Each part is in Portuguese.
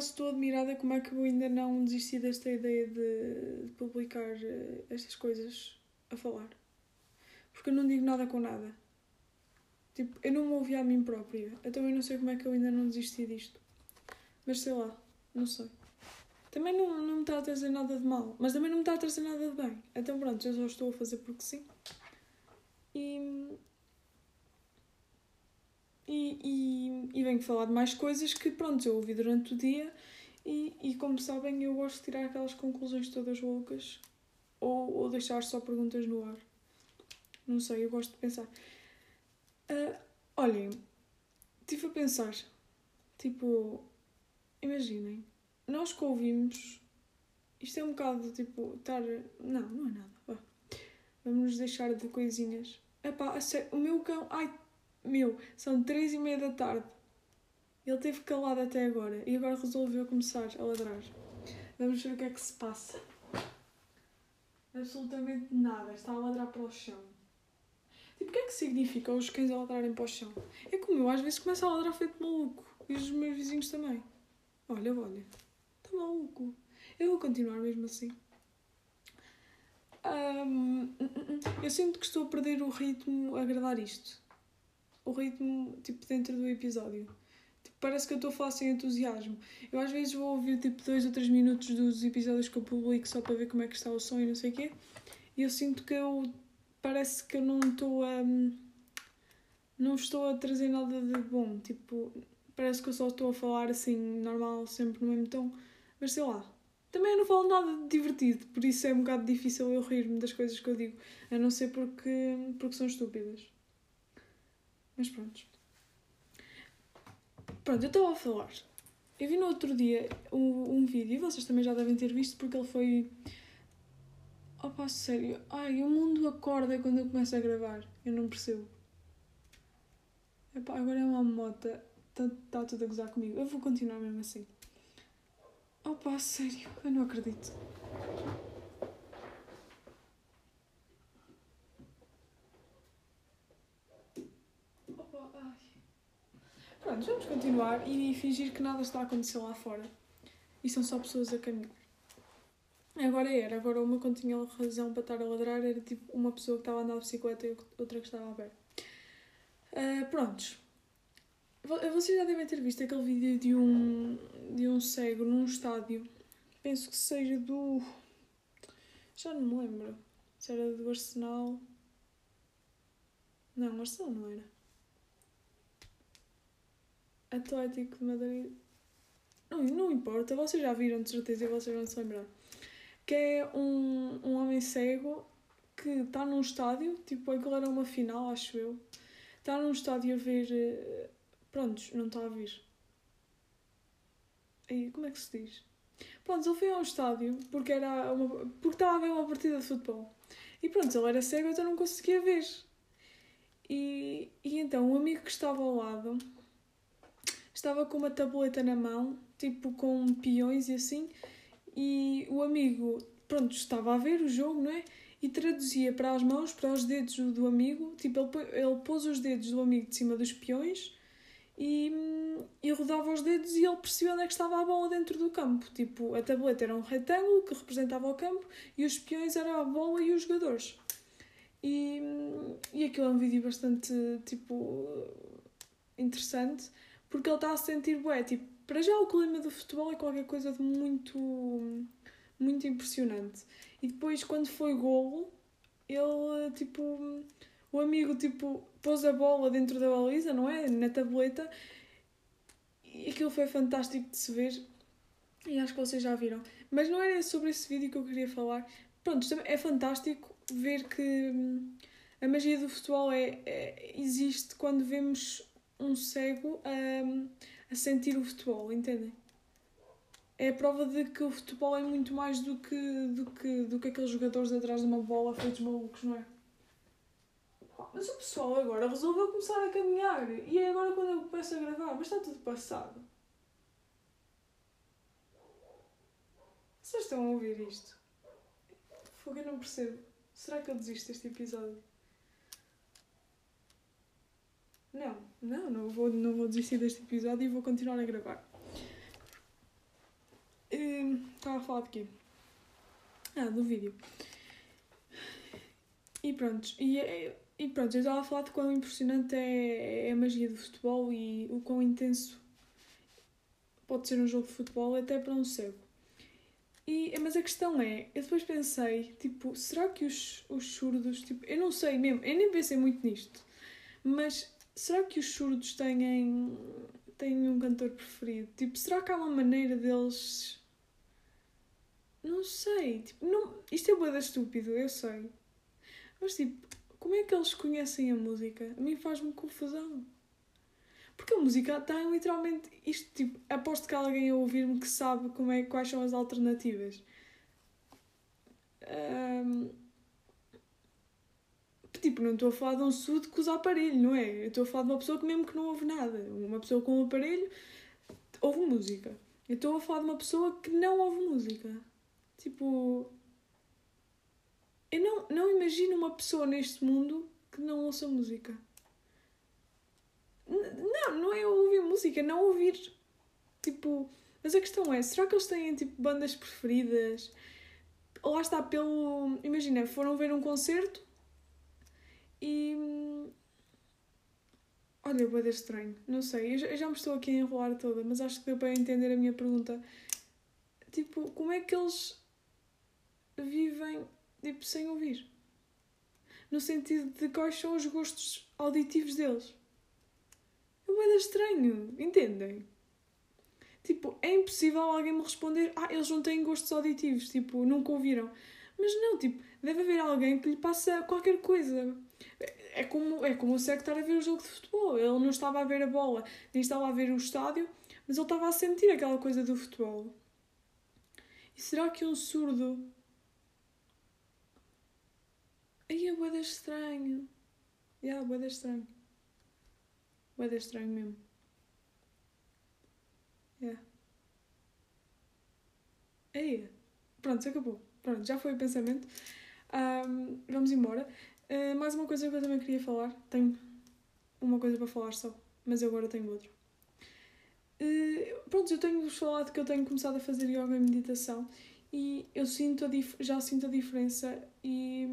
acaso estou admirada como é que eu ainda não desisti desta ideia de, publicar uh, estas coisas a falar. Porque eu não digo nada com nada. Tipo, eu não me ouvi a mim própria. Então eu não sei como é que eu ainda não desisti disto. Mas sei lá, não sei. Também não, não me está a trazer nada de mal, mas também não me está a trazer nada de bem. Então pronto, eu só estou a fazer porque sim. E, e, e, e venho falar de mais coisas que pronto, eu ouvi durante o dia e, e como sabem eu gosto de tirar aquelas conclusões todas loucas ou, ou deixar só perguntas no ar. Não sei, eu gosto de pensar. Uh, olhem, estive a pensar, tipo, imaginem, nós que ouvimos, isto é um bocado tipo, estar. Não, não é nada. Vá. Vamos nos deixar de coisinhas. Epá, o meu cão. Ai, meu, são três e meia da tarde. Ele teve calado até agora e agora resolveu começar a ladrar. Vamos ver o que é que se passa. Absolutamente nada. Está a ladrar para o chão. Tipo, o que é que significa os cães a ladrarem para o chão? É como eu às vezes começo a ladrar feito maluco. E os meus vizinhos também. Olha, olha. Está maluco. Eu vou continuar mesmo assim. Um, eu sinto que estou a perder o ritmo a gravar isto. O ritmo, tipo, dentro do episódio. Tipo, parece que eu estou a falar sem entusiasmo. Eu às vezes vou ouvir, tipo, dois ou três minutos dos episódios que eu publico só para ver como é que está o som e não sei o quê. E eu sinto que eu... Parece que eu não estou a... Não estou a trazer nada de bom. Tipo, parece que eu só estou a falar assim, normal, sempre no mesmo tom. Mas sei lá, também não falo nada de divertido, por isso é um bocado difícil eu rir-me das coisas que eu digo, a não ser porque, porque são estúpidas. Mas pronto. Pronto, eu estava a falar. Eu vi no outro dia um, um vídeo, e vocês também já devem ter visto, porque ele foi. Opa, sério. Ai, o mundo acorda quando eu começo a gravar. Eu não percebo. Epá, agora é uma mota. Está tá tudo a gozar comigo. Eu vou continuar mesmo assim. Opa, sério, eu não acredito. Pronto, vamos continuar e fingir que nada está a acontecer lá fora. E são só pessoas a caminhar. Agora era, agora uma quando tinha razão para estar a ladrar era tipo uma pessoa que estava a andar de bicicleta e outra que estava a ver. Uh, prontos. Vocês já devem ter visto aquele vídeo de um, de um cego num estádio. Penso que seja do. Já não me lembro. Se era do Arsenal. Não, Arsenal não era. Atlético de Madrid. Não, não importa, vocês já viram de certeza e vocês vão se lembrar. Que é um, um homem cego que está num estádio, tipo, aquilo era uma final, acho eu. Está num estádio a ver eh, Prontos, não está a vir. Aí, como é que se diz? Pronto, ele foi ao estádio porque, era uma, porque estava a ver uma partida de futebol. E pronto, ele era cego, então não conseguia ver. E, e então o amigo que estava ao lado estava com uma tableta na mão, tipo com peões e assim, e o amigo, pronto, estava a ver o jogo, não é? E traduzia para as mãos, para os dedos do amigo, tipo, ele, ele pôs os dedos do amigo de cima dos peões e, e rodava os dedos e ele percebia onde é que estava a bola dentro do campo. Tipo, a tableta era um retângulo que representava o campo e os peões eram a bola e os jogadores. E, e aquilo é um vídeo bastante, tipo, interessante, porque ele está a sentir, bué, tipo, para já o clima do futebol é qualquer coisa de muito, muito impressionante. E depois, quando foi golo, ele, tipo, o amigo, tipo, pôs a bola dentro da baliza, não é? Na tableta. E aquilo foi fantástico de se ver. E acho que vocês já viram. Mas não era sobre esse vídeo que eu queria falar. Pronto, é fantástico ver que hum, a magia do futebol é, é existe quando vemos um cego a, a sentir o futebol, entendem? É a prova de que o futebol é muito mais do que, do que, do que aqueles jogadores atrás de uma bola feitos malucos, não é? Mas o pessoal agora resolveu começar a caminhar. E é agora quando eu começo a gravar. Mas está tudo passado. Vocês estão a ouvir isto? Fogo, eu não percebo. Será que eu desisto deste episódio? Não, não, não vou, não vou desistir deste episódio e vou continuar a gravar. Hum, estava a falar de quê? Ah, do vídeo. E pronto, e, é, e pronto, eu estava a falar de quão impressionante é, é a magia do futebol e o quão intenso pode ser um jogo de futebol até para um cego. E, mas a questão é, eu depois pensei, tipo, será que os, os surdos, tipo, eu não sei mesmo, eu nem pensei muito nisto, mas será que os surdos têm, têm um cantor preferido? Tipo, será que há uma maneira deles. Não sei, tipo, não, isto é boa estúpido, eu sei. Mas tipo, como é que eles conhecem a música? A mim faz-me confusão. Porque a música está literalmente isto, tipo, aposto que há alguém a ouvir-me que sabe como é, quais são as alternativas. Um, tipo, não estou a falar de um surdo que usa aparelho, não é? Eu estou a falar de uma pessoa que mesmo que não ouve nada. Uma pessoa com um aparelho ouve música. Eu estou a falar de uma pessoa que não ouve música. Tipo. Eu não, não imagino uma pessoa neste mundo que não ouça música. Não, não é ouvir música, não ouvir. Tipo. Mas a questão é, será que eles têm tipo bandas preferidas? Lá está pelo. Imagina, foram ver um concerto e. Olha, vai dar estranho. Não sei, eu já, eu já me estou aqui a enrolar toda, mas acho que deu para entender a minha pergunta. Tipo, como é que eles vivem tipo, sem ouvir? No sentido de quais são os gostos auditivos deles. É bem estranho, entendem? Tipo, é impossível alguém me responder ah, eles não têm gostos auditivos, tipo, nunca ouviram. Mas não, tipo, deve haver alguém que lhe passa qualquer coisa. É como, é como o cego estar a ver o jogo de futebol. Ele não estava a ver a bola, nem estava a ver o estádio, mas ele estava a sentir aquela coisa do futebol. E será que um surdo. Aí é boeda estranho. É, yeah, boeda estranho. Boeda estranho mesmo. É. Yeah. Aí. Pronto, acabou. Pronto, já foi o pensamento. Um, vamos embora. Uh, mais uma coisa que eu também queria falar. Tenho uma coisa para falar só, mas eu agora tenho outra. Uh, pronto, eu tenho-vos falado que eu tenho começado a fazer yoga e meditação e eu sinto já sinto a diferença e.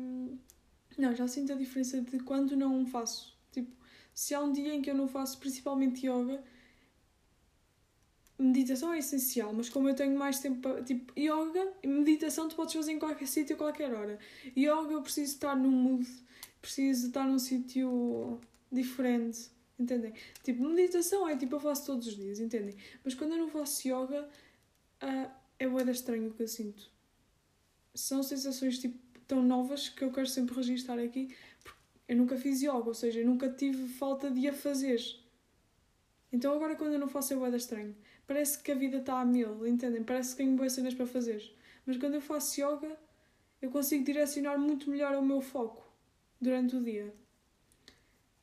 Não, já sinto a diferença de quando não faço. Tipo, se há um dia em que eu não faço principalmente yoga, meditação é essencial, mas como eu tenho mais tempo para. Tipo, yoga meditação tu podes fazer em qualquer sítio, a qualquer hora. Yoga eu preciso estar num mood, preciso estar num sítio diferente, entendem? Tipo, meditação é tipo eu faço todos os dias, entendem? Mas quando eu não faço yoga, uh, é boeda estranho o que eu sinto. São sensações tipo tão novas que eu quero sempre registrar aqui. Porque eu nunca fiz yoga, ou seja, eu nunca tive falta de a fazer. Então agora quando eu não faço é boeda estranho parece que a vida está a mil, entendem? Parece que tenho boas cenas para fazer. Mas quando eu faço yoga, eu consigo direcionar muito melhor o meu foco durante o dia.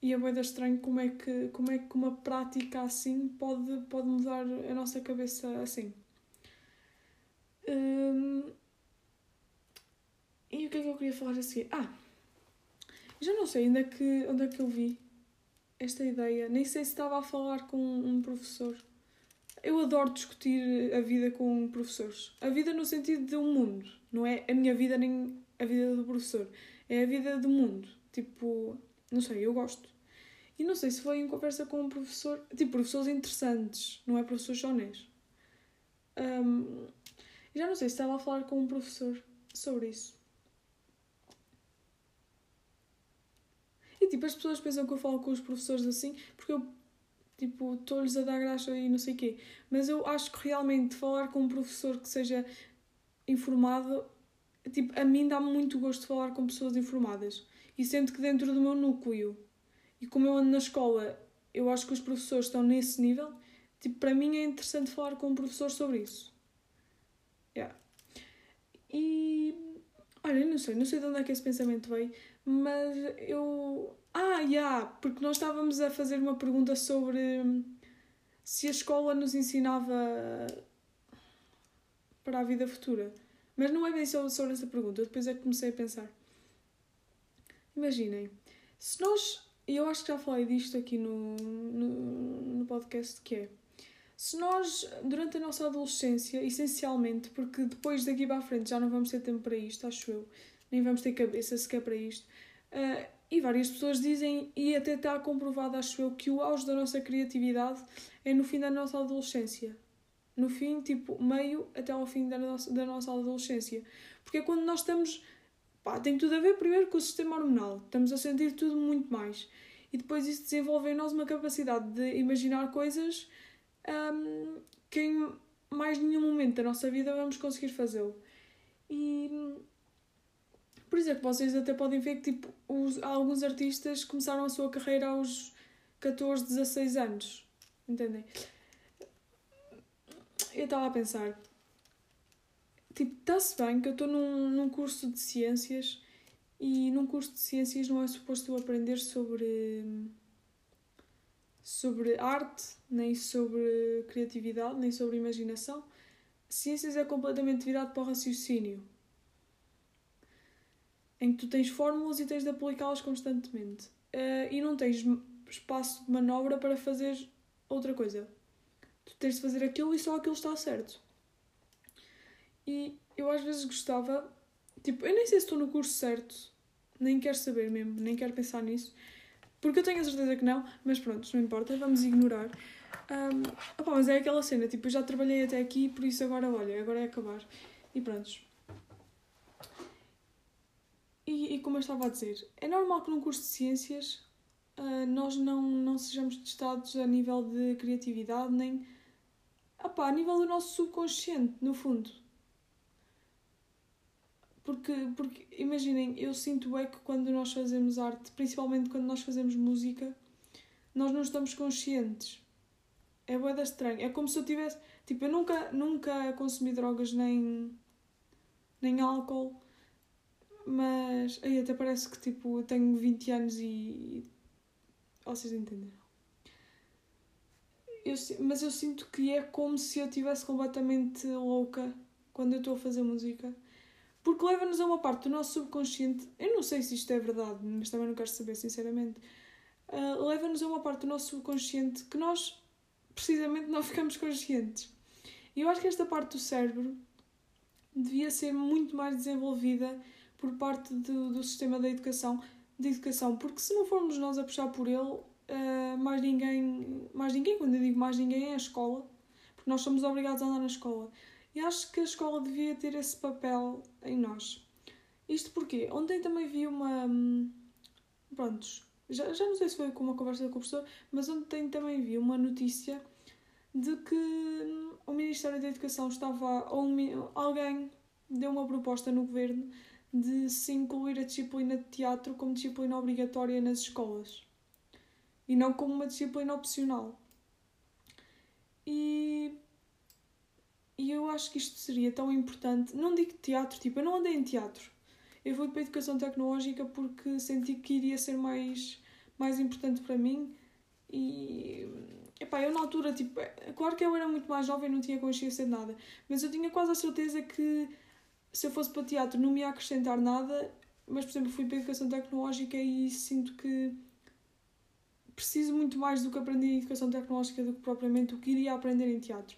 E é bem estranho como é, que, como é que uma prática assim pode, pode mudar a nossa cabeça assim. Hum... E o que é que eu queria falar a seguir? Ah, já não sei onde é que, onde é que eu vi esta ideia. Nem sei se estava a falar com um professor eu adoro discutir a vida com professores. A vida no sentido de um mundo. Não é a minha vida nem a vida do professor. É a vida do mundo. Tipo, não sei, eu gosto. E não sei se foi em conversa com um professor. Tipo, professores interessantes, não é professores sonés. Um, já não sei se estava a falar com um professor sobre isso. E tipo, as pessoas pensam que eu falo com os professores assim porque eu tipo, estou-lhes a dar graça e não sei o quê. Mas eu acho que realmente falar com um professor que seja informado, tipo, a mim dá-me muito gosto de falar com pessoas informadas. E sinto que dentro do meu núcleo, e como eu ando na escola, eu acho que os professores estão nesse nível, tipo, para mim é interessante falar com um professor sobre isso. Yeah. E. Olha, não sei, não sei de onde é que esse pensamento veio, mas eu ah, já, yeah, porque nós estávamos a fazer uma pergunta sobre se a escola nos ensinava para a vida futura. Mas não é bem sobre, sobre essa pergunta, eu depois é que comecei a pensar. Imaginem, se nós e eu acho que já falei disto aqui no, no, no podcast, que é se nós, durante a nossa adolescência, essencialmente, porque depois daqui para a frente já não vamos ter tempo para isto, acho eu, nem vamos ter cabeça sequer para isto, uh, e várias pessoas dizem, e até está comprovado, acho eu, que o auge da nossa criatividade é no fim da nossa adolescência. No fim, tipo, meio até ao fim da nossa, da nossa adolescência. Porque é quando nós estamos. Pá, tem tudo a ver primeiro com o sistema hormonal. Estamos a sentir tudo muito mais. E depois isso desenvolve em nós uma capacidade de imaginar coisas um, que em mais nenhum momento da nossa vida vamos conseguir fazê-lo. E por que vocês até podem ver que tipo, os, alguns artistas começaram a sua carreira aos 14, 16 anos. Entendem? Eu estava a pensar, tipo, está-se bem que eu estou num, num curso de ciências e num curso de ciências não é suposto aprender sobre sobre arte, nem sobre criatividade, nem sobre imaginação. Ciências é completamente virado para o raciocínio, em que tu tens fórmulas e tens de aplicá-las constantemente. Uh, e não tens espaço de manobra para fazer outra coisa. Tu tens de fazer aquilo e só aquilo está certo. E eu às vezes gostava, tipo, eu nem sei se estou no curso certo, nem quero saber mesmo, nem quero pensar nisso, porque eu tenho a certeza que não, mas pronto, não importa, vamos ignorar. Um, opa, mas é aquela cena, tipo, eu já trabalhei até aqui, por isso agora, olha, agora é acabar. E pronto. E, e como eu estava a dizer, é normal que num curso de ciências uh, nós não, não sejamos testados a nível de criatividade, nem opa, a nível do nosso subconsciente, no fundo. Porque, porque imaginem, eu sinto é que quando nós fazemos arte, principalmente quando nós fazemos música, nós não estamos conscientes. É boeda estranho. É como se eu tivesse. Tipo, eu nunca, nunca consumi drogas nem, nem álcool, mas aí até parece que tipo, eu tenho 20 anos e. Vocês entenderam? Eu, mas eu sinto que é como se eu estivesse completamente louca quando eu estou a fazer música. Porque leva-nos a uma parte do nosso subconsciente. Eu não sei se isto é verdade, mas também não quero saber, sinceramente. Uh, leva-nos a uma parte do nosso subconsciente que nós, precisamente, não ficamos conscientes. E eu acho que esta parte do cérebro devia ser muito mais desenvolvida por parte do, do sistema da educação, de educação, porque se não formos nós a puxar por ele, uh, mais ninguém, mais ninguém, quando eu digo mais ninguém, é a escola, porque nós somos obrigados a andar na escola. E acho que a escola devia ter esse papel em nós. Isto porque ontem também vi uma. Hum, prontos, já, já não sei se foi com uma conversa com o professor, mas ontem também vi uma notícia de que hum, o Ministério da Educação estava. Ou alguém deu uma proposta no governo de se incluir a disciplina de teatro como disciplina obrigatória nas escolas e não como uma disciplina opcional. E e eu acho que isto seria tão importante. Não digo teatro, tipo, eu não andei em teatro. Eu fui para a educação tecnológica porque senti que iria ser mais, mais importante para mim. E. Epá, eu na altura, tipo, claro que eu era muito mais jovem e não tinha consciência de nada, mas eu tinha quase a certeza que se eu fosse para teatro não me ia acrescentar nada, mas por exemplo fui para a educação tecnológica e sinto que preciso muito mais do que aprendi em educação tecnológica do que propriamente o que iria aprender em teatro.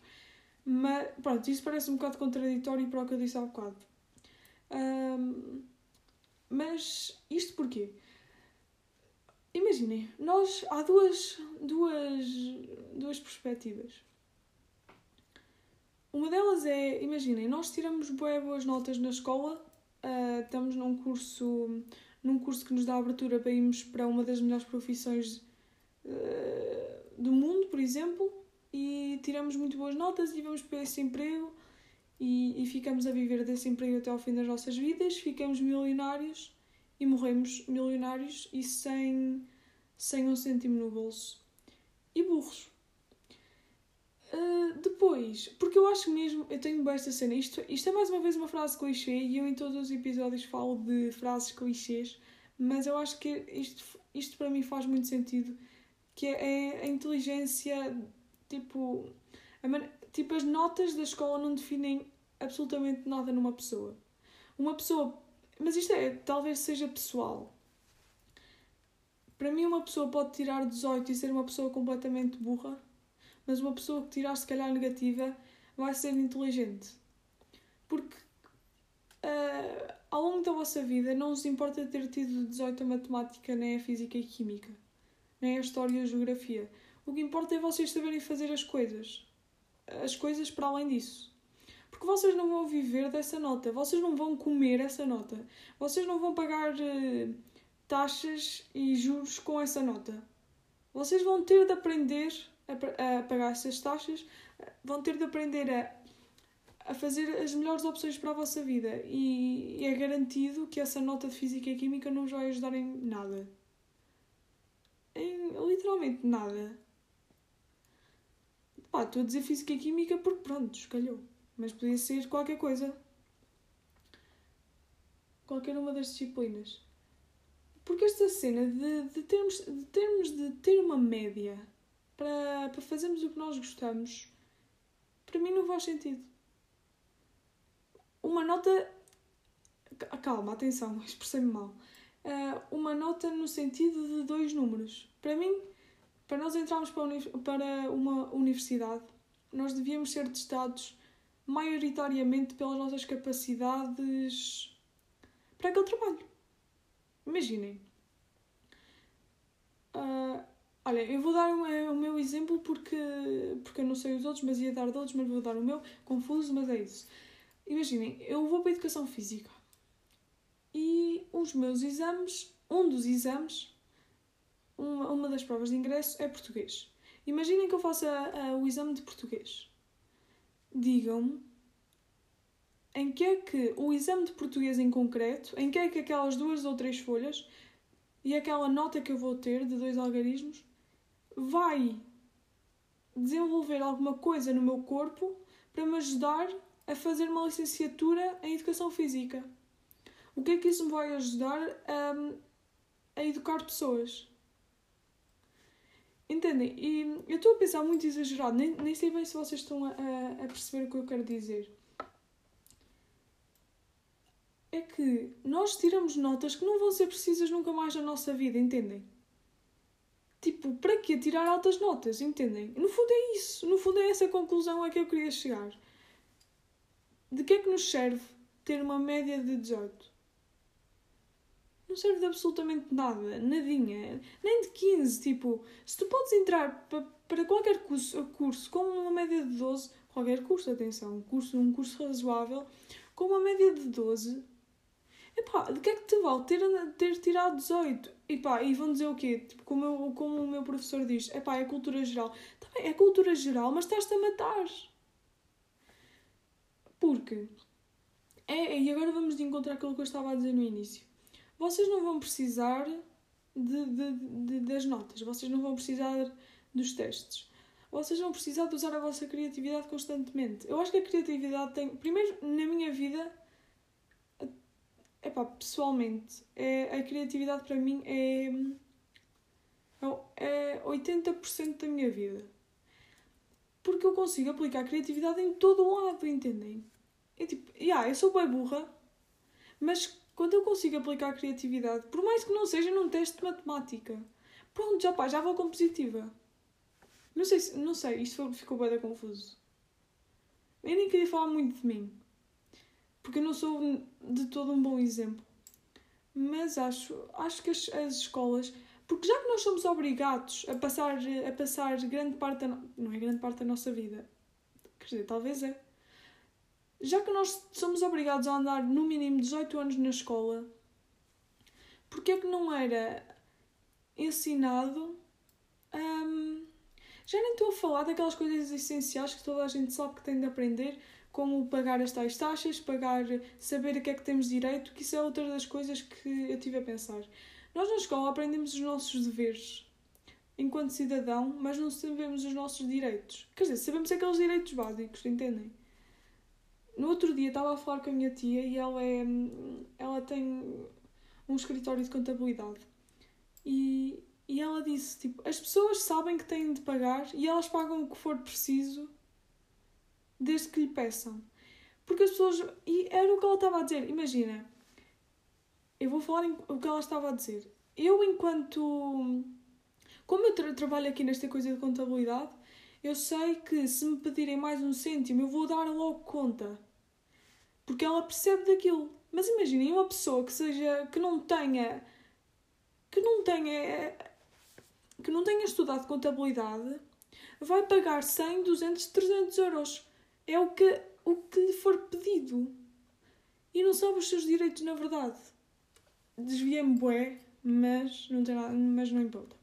Mas pronto, isso parece um bocado contraditório para o que eu disse há bocado. Um, mas isto porquê? Imaginem, nós há duas, duas, duas perspectivas. Uma delas é, imaginem, nós tiramos boas, notas na escola, uh, estamos num curso, num curso que nos dá abertura para irmos para uma das melhores profissões uh, do mundo, por exemplo, e tiramos muito boas notas e vamos para esse emprego e, e ficamos a viver desse emprego até ao fim das nossas vidas, ficamos milionários e morremos milionários e sem, sem um cêntimo no bolso. E burros. Uh, depois, porque eu acho mesmo, eu tenho bem esta cena, isto, isto é mais uma vez uma frase clichê e eu em todos os episódios falo de frases clichês, mas eu acho que isto, isto para mim faz muito sentido, que é, é a inteligência Tipo, man... tipo, as notas da escola não definem absolutamente nada numa pessoa. Uma pessoa. Mas isto é, talvez seja pessoal. Para mim, uma pessoa pode tirar 18 e ser uma pessoa completamente burra, mas uma pessoa que tirar, se calhar, negativa vai ser inteligente. Porque uh, ao longo da vossa vida não vos importa ter tido 18 a matemática, nem a física e química, nem a história e a geografia. O que importa é vocês saberem fazer as coisas. As coisas para além disso. Porque vocês não vão viver dessa nota, vocês não vão comer essa nota, vocês não vão pagar. Uh, taxas e juros com essa nota. Vocês vão ter de aprender a, a pagar essas taxas, vão ter de aprender a, a fazer as melhores opções para a vossa vida e, e é garantido que essa nota de Física e Química não vos vai ajudar em nada. Em literalmente nada. Pá, estou a dizer Física e Química porque pronto, escalhou. Mas podia ser qualquer coisa. Qualquer uma das disciplinas. Porque esta cena de, de, termos, de termos de ter uma média para, para fazermos o que nós gostamos, para mim não faz sentido. Uma nota. Calma, atenção, expressei-me mal. Uh, uma nota no sentido de dois números. Para mim, para nós entrarmos para, para uma universidade, nós devíamos ser testados maioritariamente pelas nossas capacidades para aquele trabalho. Imaginem. Uh, olha, eu vou dar o meu exemplo porque, porque eu não sei os outros, mas ia dar de outros, mas vou dar o meu. Confuso, mas é isso. Imaginem, eu vou para a educação física e os meus exames, um dos exames, uma, uma das provas de ingresso é português. Imaginem que eu faça o exame de português. Digam-me em que é que o exame de português em concreto, em que é que aquelas duas ou três folhas e aquela nota que eu vou ter de dois algarismos vai desenvolver alguma coisa no meu corpo para me ajudar a fazer uma licenciatura em Educação Física. O que é que isso me vai ajudar a, a educar pessoas? Entendem? E eu estou a pensar muito exagerado, nem, nem sei bem se vocês estão a, a perceber o que eu quero dizer é que nós tiramos notas que não vão ser precisas nunca mais na nossa vida, entendem? Tipo, para que tirar altas notas, entendem? No fundo é isso, no fundo é essa conclusão a que eu queria chegar. De que é que nos serve ter uma média de 18? Não serve de absolutamente nada, nadinha, nem de 15. Tipo, se tu podes entrar para qualquer curso, curso com uma média de 12, qualquer curso, atenção, um curso, um curso razoável, com uma média de 12, Epá, de que é que te vale ter, ter tirado 18? E pá, e vão dizer o quê? Tipo, como, eu, como o meu professor diz, epá, é cultura geral. Também é cultura geral, mas estás-te a matar. Porque, é, e agora vamos de encontrar aquilo que eu estava a dizer no início. Vocês não vão precisar de, de, de, das notas, vocês não vão precisar dos testes. Vocês vão precisar de usar a vossa criatividade constantemente. Eu acho que a criatividade tem. Primeiro, na minha vida, Epá, pessoalmente, é, a criatividade para mim é, é 80% da minha vida. Porque eu consigo aplicar a criatividade em todo o lado, entendem? É tipo, yeah, eu sou bem burra, mas quando eu consigo aplicar a criatividade, por mais que não seja num teste de matemática, pronto, já pá, já vou com positiva. Não sei, não sei, isto ficou bem confuso. Eu nem queria falar muito de mim porque eu não sou de todo um bom exemplo. Mas acho, acho que as, as escolas, porque já que nós somos obrigados a passar, a passar grande parte da, não é grande parte da nossa vida, quer dizer, talvez é. Já que nós somos obrigados a andar no mínimo 18 anos na escola, porque é que não era ensinado hum, já nem estou a falar daquelas coisas essenciais que toda a gente sabe que tem de aprender, como pagar as tais taxas, pagar, saber a que é que temos direito, que isso é outra das coisas que eu tive a pensar. Nós na escola aprendemos os nossos deveres enquanto cidadão, mas não sabemos os nossos direitos. Quer dizer, sabemos aqueles direitos básicos, entendem? No outro dia estava a falar com a minha tia e ela é ela tem um escritório de contabilidade. E, e ela disse, tipo, as pessoas sabem que têm de pagar e elas pagam o que for preciso desde que lhe peçam. Porque as pessoas. E era o que ela estava a dizer. Imagina, eu vou falar o que ela estava a dizer. eu enquanto. Como eu tra trabalho aqui nesta coisa de contabilidade, eu sei que se me pedirem mais um cêntimo, eu vou dar logo conta. Porque ela percebe daquilo. Mas imaginem uma pessoa que seja. que não tenha. que não tenha. que não tenha estudado contabilidade, vai pagar 100, 200, 300 euros. É o que, o que lhe for pedido. E não sabe os seus direitos na verdade. Desviei-me bué, mas não, tem nada, mas não importa.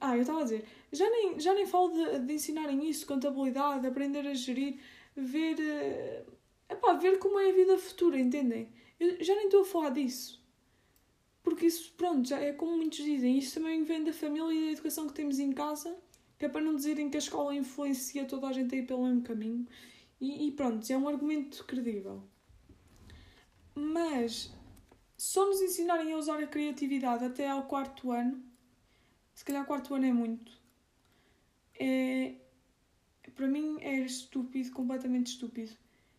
Ah, eu estava a dizer, já nem, já nem falo de, de ensinarem isso, contabilidade, aprender a gerir, ver, uh, epá, ver como é a vida futura, entendem? Eu já nem estou a falar disso. Porque isso, pronto, já é como muitos dizem, isso também vem da família e da educação que temos em casa, que é para não dizerem que a escola influencia toda a gente a ir pelo mesmo caminho. E, e pronto, é um argumento credível. Mas só nos ensinarem a usar a criatividade até ao quarto ano, se calhar quarto ano é muito, é, para mim é estúpido, completamente estúpido.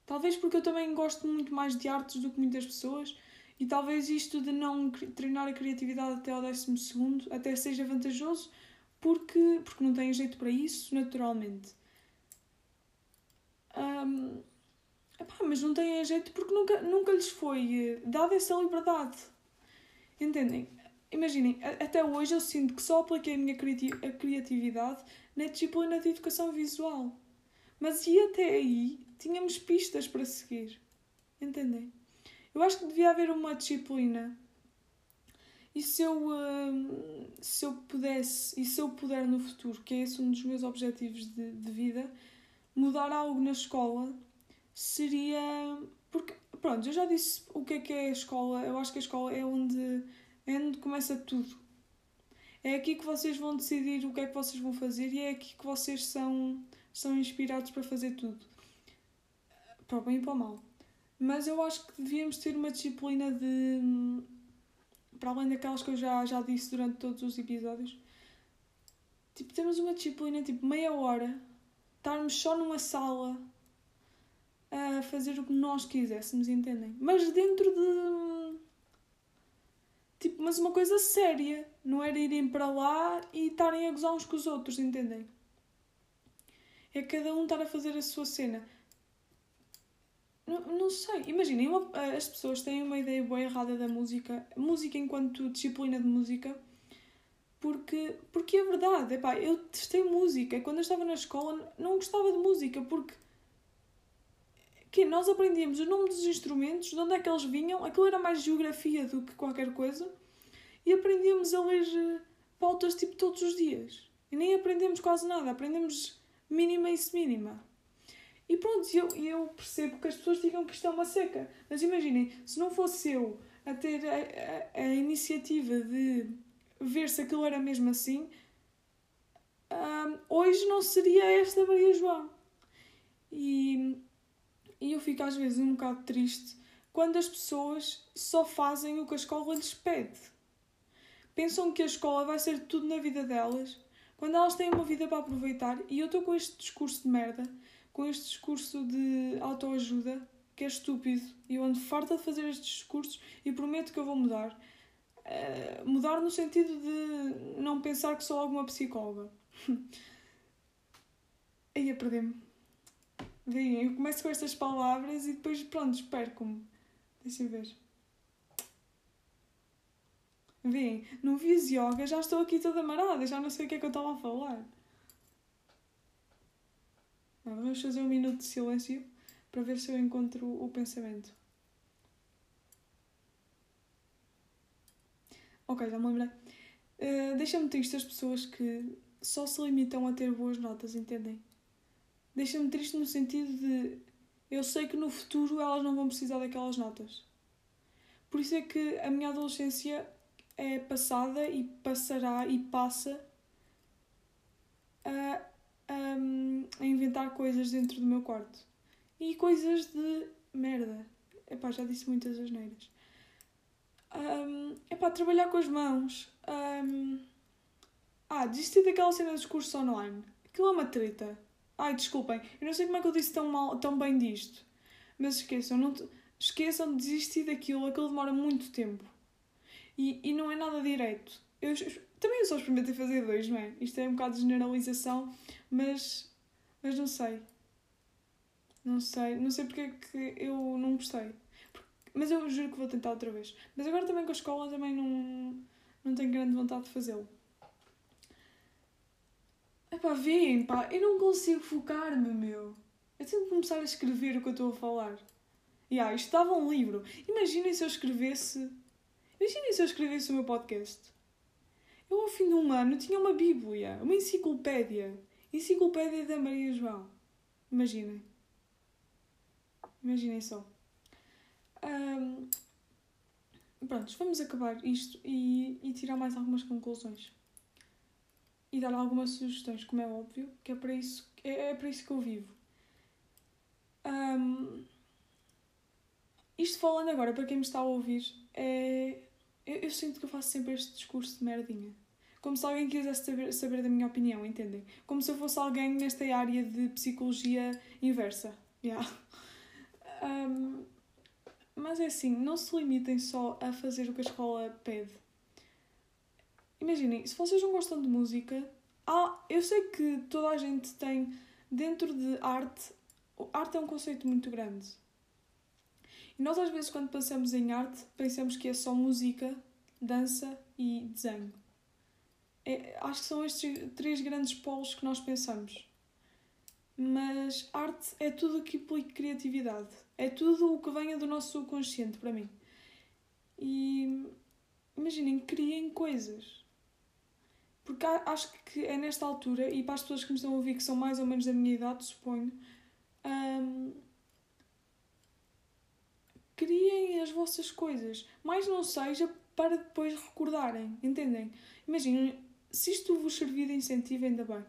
Talvez porque eu também gosto muito mais de artes do que muitas pessoas e talvez isto de não treinar a criatividade até ao décimo segundo até seja vantajoso porque, porque não têm jeito para isso, naturalmente. Um, epá, mas não têm jeito porque nunca, nunca lhes foi eh, dada essa liberdade. Entendem? Imaginem, até hoje eu sinto que só apliquei a minha criati a criatividade na disciplina de educação visual. Mas e até aí tínhamos pistas para seguir. Entendem? Eu acho que devia haver uma disciplina. E se eu, uh, se eu pudesse, e se eu puder no futuro, que é esse um dos meus objetivos de, de vida, mudar algo na escola, seria. Porque, pronto, eu já disse o que é que é a escola. Eu acho que a escola é onde, é onde começa tudo. É aqui que vocês vão decidir o que é que vocês vão fazer e é aqui que vocês são, são inspirados para fazer tudo. Para o bem e para o mal. Mas eu acho que devíamos ter uma disciplina de. Para além daquelas que eu já, já disse durante todos os episódios. Tipo, temos uma disciplina, tipo, meia hora. Estarmos só numa sala a fazer o que nós quiséssemos, entendem? Mas dentro de. Tipo, mas uma coisa séria. Não era irem para lá e estarem a gozar uns com os outros, entendem? É cada um estar a fazer a sua cena. Não, não sei, imaginem, uma, as pessoas têm uma ideia boa errada da música, música enquanto disciplina de música, porque, porque é verdade, epá, eu testei música, quando eu estava na escola não gostava de música, porque que nós aprendíamos o nome dos instrumentos, de onde é que eles vinham, aquilo era mais geografia do que qualquer coisa, e aprendíamos a ler eh, pautas tipo todos os dias. E nem aprendemos quase nada, aprendemos mínima e mínima. E pronto, eu, eu percebo que as pessoas digam que isto é uma seca. Mas imaginem, se não fosse eu a ter a, a, a iniciativa de ver se aquilo era mesmo assim, um, hoje não seria esta Maria João. E, e eu fico às vezes um bocado triste quando as pessoas só fazem o que a escola lhes pede. Pensam que a escola vai ser tudo na vida delas, quando elas têm uma vida para aproveitar. E eu estou com este discurso de merda com este discurso de autoajuda que é estúpido e eu ando farta de fazer estes discursos e prometo que eu vou mudar. Uh, mudar no sentido de não pensar que sou alguma psicóloga. Aí a perder-me. Veem, eu começo com estas palavras e depois, pronto, perco-me. Deixem ver. Veem, no Vias Yoga já estou aqui toda amarada, já não sei o que é que eu estava a falar. Vamos fazer um minuto de silêncio para ver se eu encontro o pensamento. Ok, já me lembrei. Uh, Deixa-me triste as pessoas que só se limitam a ter boas notas, entendem? Deixa-me triste no sentido de eu sei que no futuro elas não vão precisar daquelas notas. Por isso é que a minha adolescência é passada e passará e passa a a inventar coisas dentro do meu quarto. E coisas de merda. Epá, já disse muitas asneiras. Um, epá, trabalhar com as mãos. Um, ah, desistir daquela cena dos cursos online. Aquilo é uma treta. Ai, desculpem. Eu não sei como é que eu disse tão, mal, tão bem disto. Mas esqueçam, não, esqueçam de desistir daquilo. Aquilo demora muito tempo. E, e não é nada direito. Eu, também eu só experimentei fazer dois, não é? Isto é um bocado de generalização, mas, mas não sei. Não sei. Não sei porque é que eu não gostei. Mas eu juro que vou tentar outra vez. Mas agora também com a escola também não, não tenho grande vontade de fazê-lo. Epá, veem, pá, eu não consigo focar-me, meu. Eu tenho que começar a escrever o que eu estou a falar. E yeah, isto dava um livro. Imaginem se eu escrevesse. Imaginem se eu escrevesse o meu podcast. Eu, ao fim de um ano, tinha uma Bíblia, uma enciclopédia. Enciclopédia da Maria João. Imaginem. Imaginem só. Um, pronto, vamos acabar isto e, e tirar mais algumas conclusões. E dar algumas sugestões, como é óbvio, que é para isso, é, é para isso que eu vivo. Um, isto falando agora, para quem me está a ouvir, é. Eu, eu, sinto que eu faço sempre este discurso de merdinha. Como se alguém quisesse saber, saber da minha opinião, entendem? Como se eu fosse alguém nesta área de psicologia inversa. Yeah. Um, mas é assim, não se limitem só a fazer o que a escola pede. Imaginem, se vocês não gostam de música, ah, eu sei que toda a gente tem dentro de arte. Arte é um conceito muito grande. E nós, às vezes, quando pensamos em arte, pensamos que é só música, dança e desenho. É, acho que são estes três grandes polos que nós pensamos. Mas arte é tudo o que implica criatividade. É tudo o que venha do nosso subconsciente para mim. E imaginem, criem coisas. Porque acho que é nesta altura, e para as pessoas que me estão a ouvir que são mais ou menos da minha idade, suponho, hum, criem as vossas coisas. Mais não seja para depois recordarem, entendem? Imaginem, se isto vos servir de incentivo, ainda bem.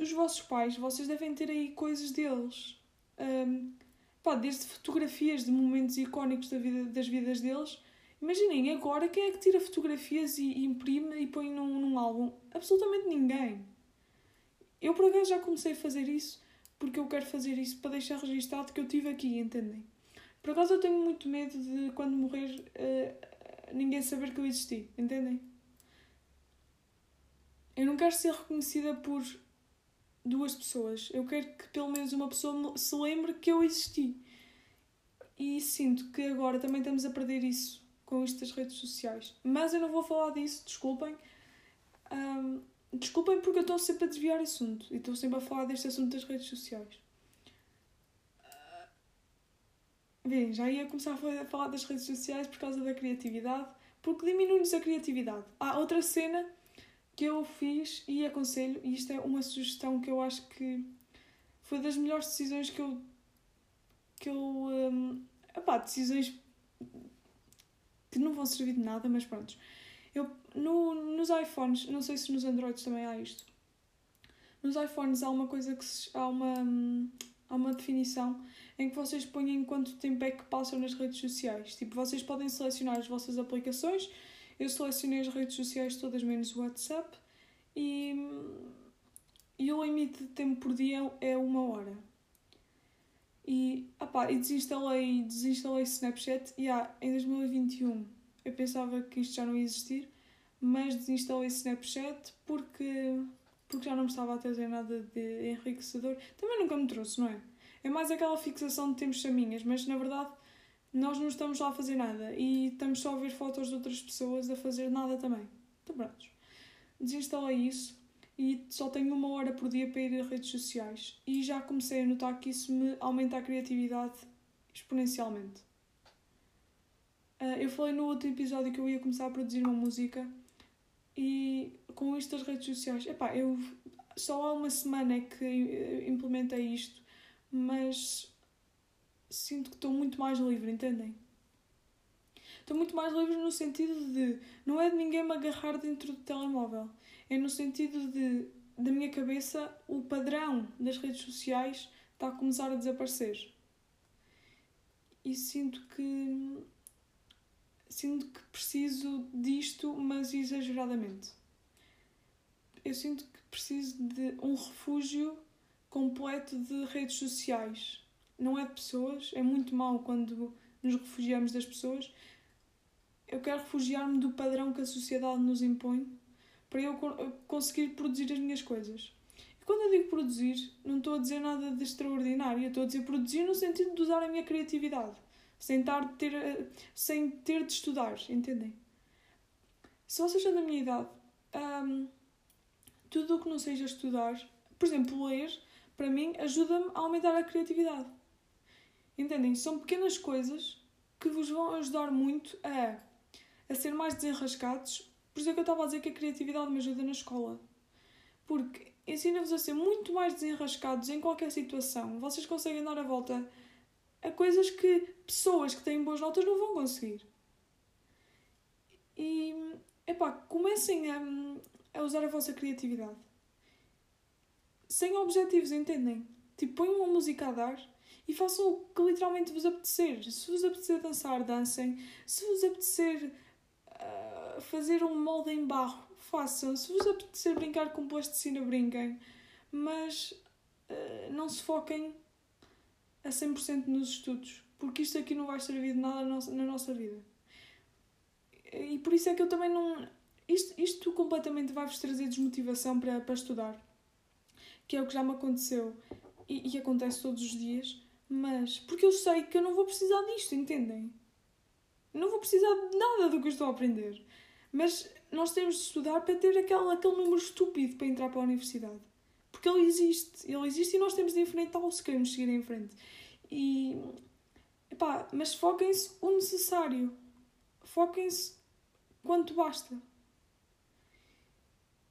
Os vossos pais, vocês devem ter aí coisas deles. Um, pá, desde fotografias de momentos icónicos da vida, das vidas deles. Imaginem, agora quem é que tira fotografias e, e imprime e põe num, num álbum? Absolutamente ninguém. Eu, por acaso, já comecei a fazer isso porque eu quero fazer isso para deixar registado que eu tive aqui, entendem? Por acaso, eu tenho muito medo de, quando morrer, uh, ninguém saber que eu existi, entendem? Eu não quero ser reconhecida por duas pessoas. Eu quero que pelo menos uma pessoa se lembre que eu existi. E sinto que agora também estamos a perder isso com estas redes sociais. Mas eu não vou falar disso, desculpem. Um, desculpem porque eu estou sempre a desviar assunto e estou sempre a falar deste assunto das redes sociais. Bem, já ia começar a falar das redes sociais por causa da criatividade, porque diminui-nos a criatividade. Há outra cena que eu fiz e aconselho, e isto é uma sugestão que eu acho que foi das melhores decisões que eu. que eu. Um, epá, decisões que não vão servir de nada, mas pronto. Eu, no, nos iPhones, não sei se nos Androids também há isto. Nos iPhones há uma coisa que se, há uma hum, há uma definição em que vocês põem quanto tempo é que passam nas redes sociais. Tipo, vocês podem selecionar as vossas aplicações eu selecionei as redes sociais todas menos o WhatsApp e, e o limite de tempo por dia é uma hora. E, opá, e desinstalei, desinstalei Snapchat e ah, em 2021 eu pensava que isto já não ia existir, mas desinstalei Snapchat porque, porque já não me estava a trazer nada de enriquecedor. Também nunca me trouxe, não é? É mais aquela fixação de tempos chaminhas, mas na verdade nós não estamos lá a fazer nada e estamos só a ver fotos de outras pessoas a fazer nada também. Então pronto. Desinstalei isso e só tenho uma hora por dia para ir a redes sociais e já comecei a notar que isso me aumenta a criatividade exponencialmente. Uh, eu falei no outro episódio que eu ia começar a produzir uma música e com isto das redes sociais, epá, eu só há uma semana que implementei isto, mas sinto que estou muito mais livre, entendem? Estou muito mais livre no sentido de não é de ninguém me agarrar dentro do telemóvel, é no sentido de da minha cabeça o padrão das redes sociais está a começar a desaparecer. E sinto que sinto que preciso disto, mas exageradamente. Eu sinto que preciso de um refúgio completo de redes sociais não é de pessoas, é muito mau quando nos refugiamos das pessoas. eu quero refugiar-me do padrão que a sociedade nos impõe para eu conseguir produzir as minhas coisas. E quando eu digo produzir, não estou a dizer nada de extraordinário, estou a dizer produzir no sentido de usar a minha criatividade, sem, ter, sem ter de estudar, entendem? Se vocês são da minha idade, tudo o que não seja estudar, por exemplo, ler, para mim, ajuda-me a aumentar a criatividade. Entendem? São pequenas coisas que vos vão ajudar muito a, a ser mais desenrascados. Por isso é que eu estava a dizer que a criatividade me ajuda na escola. Porque ensina-vos a ser muito mais desenrascados em qualquer situação. Vocês conseguem dar a volta a coisas que pessoas que têm boas notas não vão conseguir. E, epá, comecem a, a usar a vossa criatividade. Sem objetivos, entendem? Tipo, ponham uma música a dar e façam o que literalmente vos apetecer. Se vos apetecer dançar, dancem. Se vos apetecer uh, fazer um molde em barro, façam. Se vos apetecer brincar com plasticina, brinquem. Mas uh, não se foquem a 100% nos estudos, porque isto aqui não vai servir de nada na nossa vida. E por isso é que eu também não. Isto, isto completamente vai-vos trazer desmotivação para, para estudar, que é o que já me aconteceu e, e acontece todos os dias. Mas porque eu sei que eu não vou precisar disto, entendem? Não vou precisar de nada do que eu estou a aprender. Mas nós temos de estudar para ter aquele, aquele número estúpido para entrar para a universidade. Porque ele existe. Ele existe e nós temos de enfrentá-lo se queremos seguir em frente. E. Epá, mas foquem-se o necessário. Foquem-se quanto basta.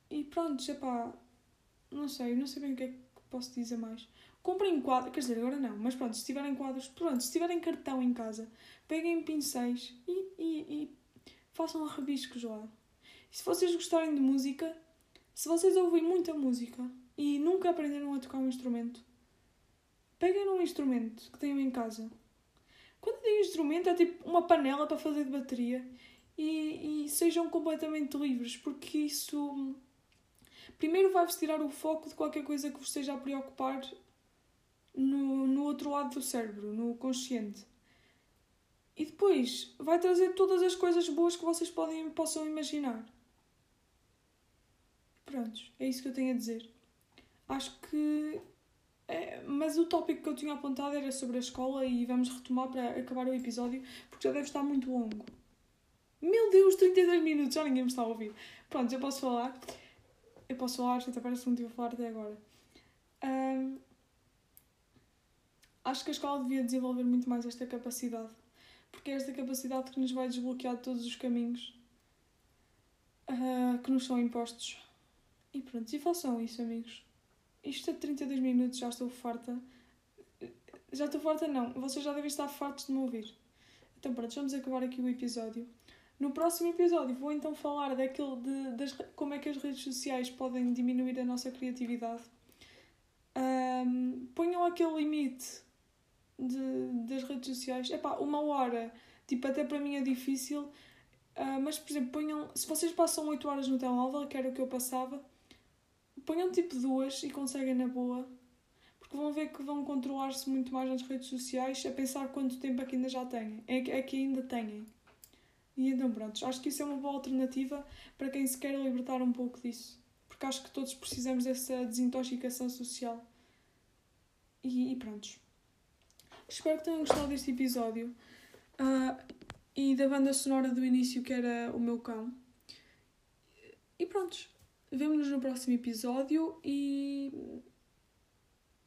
E pronto, epá. Não sei, não sei bem o que é que posso dizer mais. Comprem quadros, quer dizer, agora não, mas pronto, se tiverem quadros, pronto, se tiverem cartão em casa, peguem pincéis e, e, e façam rabiscos lá. E se vocês gostarem de música, se vocês ouvem muita música e nunca aprenderam a tocar um instrumento, peguem um instrumento que tenham em casa. Quando digo instrumento, é tipo uma panela para fazer de bateria e, e sejam completamente livres, porque isso primeiro vai-vos tirar o foco de qualquer coisa que vos esteja a preocupar no, no outro lado do cérebro, no consciente. E depois vai trazer todas as coisas boas que vocês podem, possam imaginar. Prontos, é isso que eu tenho a dizer. Acho que. É, mas o tópico que eu tinha apontado era sobre a escola e vamos retomar para acabar o episódio porque já deve estar muito longo. Meu Deus, 32 minutos, já ninguém me está a ouvir. Pronto, eu posso falar. Eu posso falar, até parece que não estive a falar até agora. Um, acho que a escola devia desenvolver muito mais esta capacidade, porque é esta capacidade que nos vai desbloquear todos os caminhos uh, que nos são impostos. E pronto, e façam isso, amigos. Isto é 32 minutos, já estou farta. Já estou farta, não. Vocês já devem estar fartos de me ouvir. Então pronto, vamos acabar aqui o episódio. No próximo episódio vou então falar daquilo de das, como é que as redes sociais podem diminuir a nossa criatividade. Um, ponham aquele limite de, das redes sociais. É pá, uma hora, tipo, até para mim é difícil. Uh, mas, por exemplo, ponham, se vocês passam 8 horas no telemóvel, que era o que eu passava, ponham tipo duas e conseguem na boa. Porque vão ver que vão controlar-se muito mais nas redes sociais a pensar quanto tempo é que ainda já têm. É, é que ainda têm. E então, pronto, acho que isso é uma boa alternativa para quem se quer libertar um pouco disso. Porque acho que todos precisamos dessa desintoxicação social. E, e pronto. Espero que tenham gostado deste episódio uh, e da banda sonora do início, que era O Meu Cão. E pronto, vemo-nos no próximo episódio e.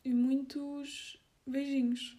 e muitos beijinhos.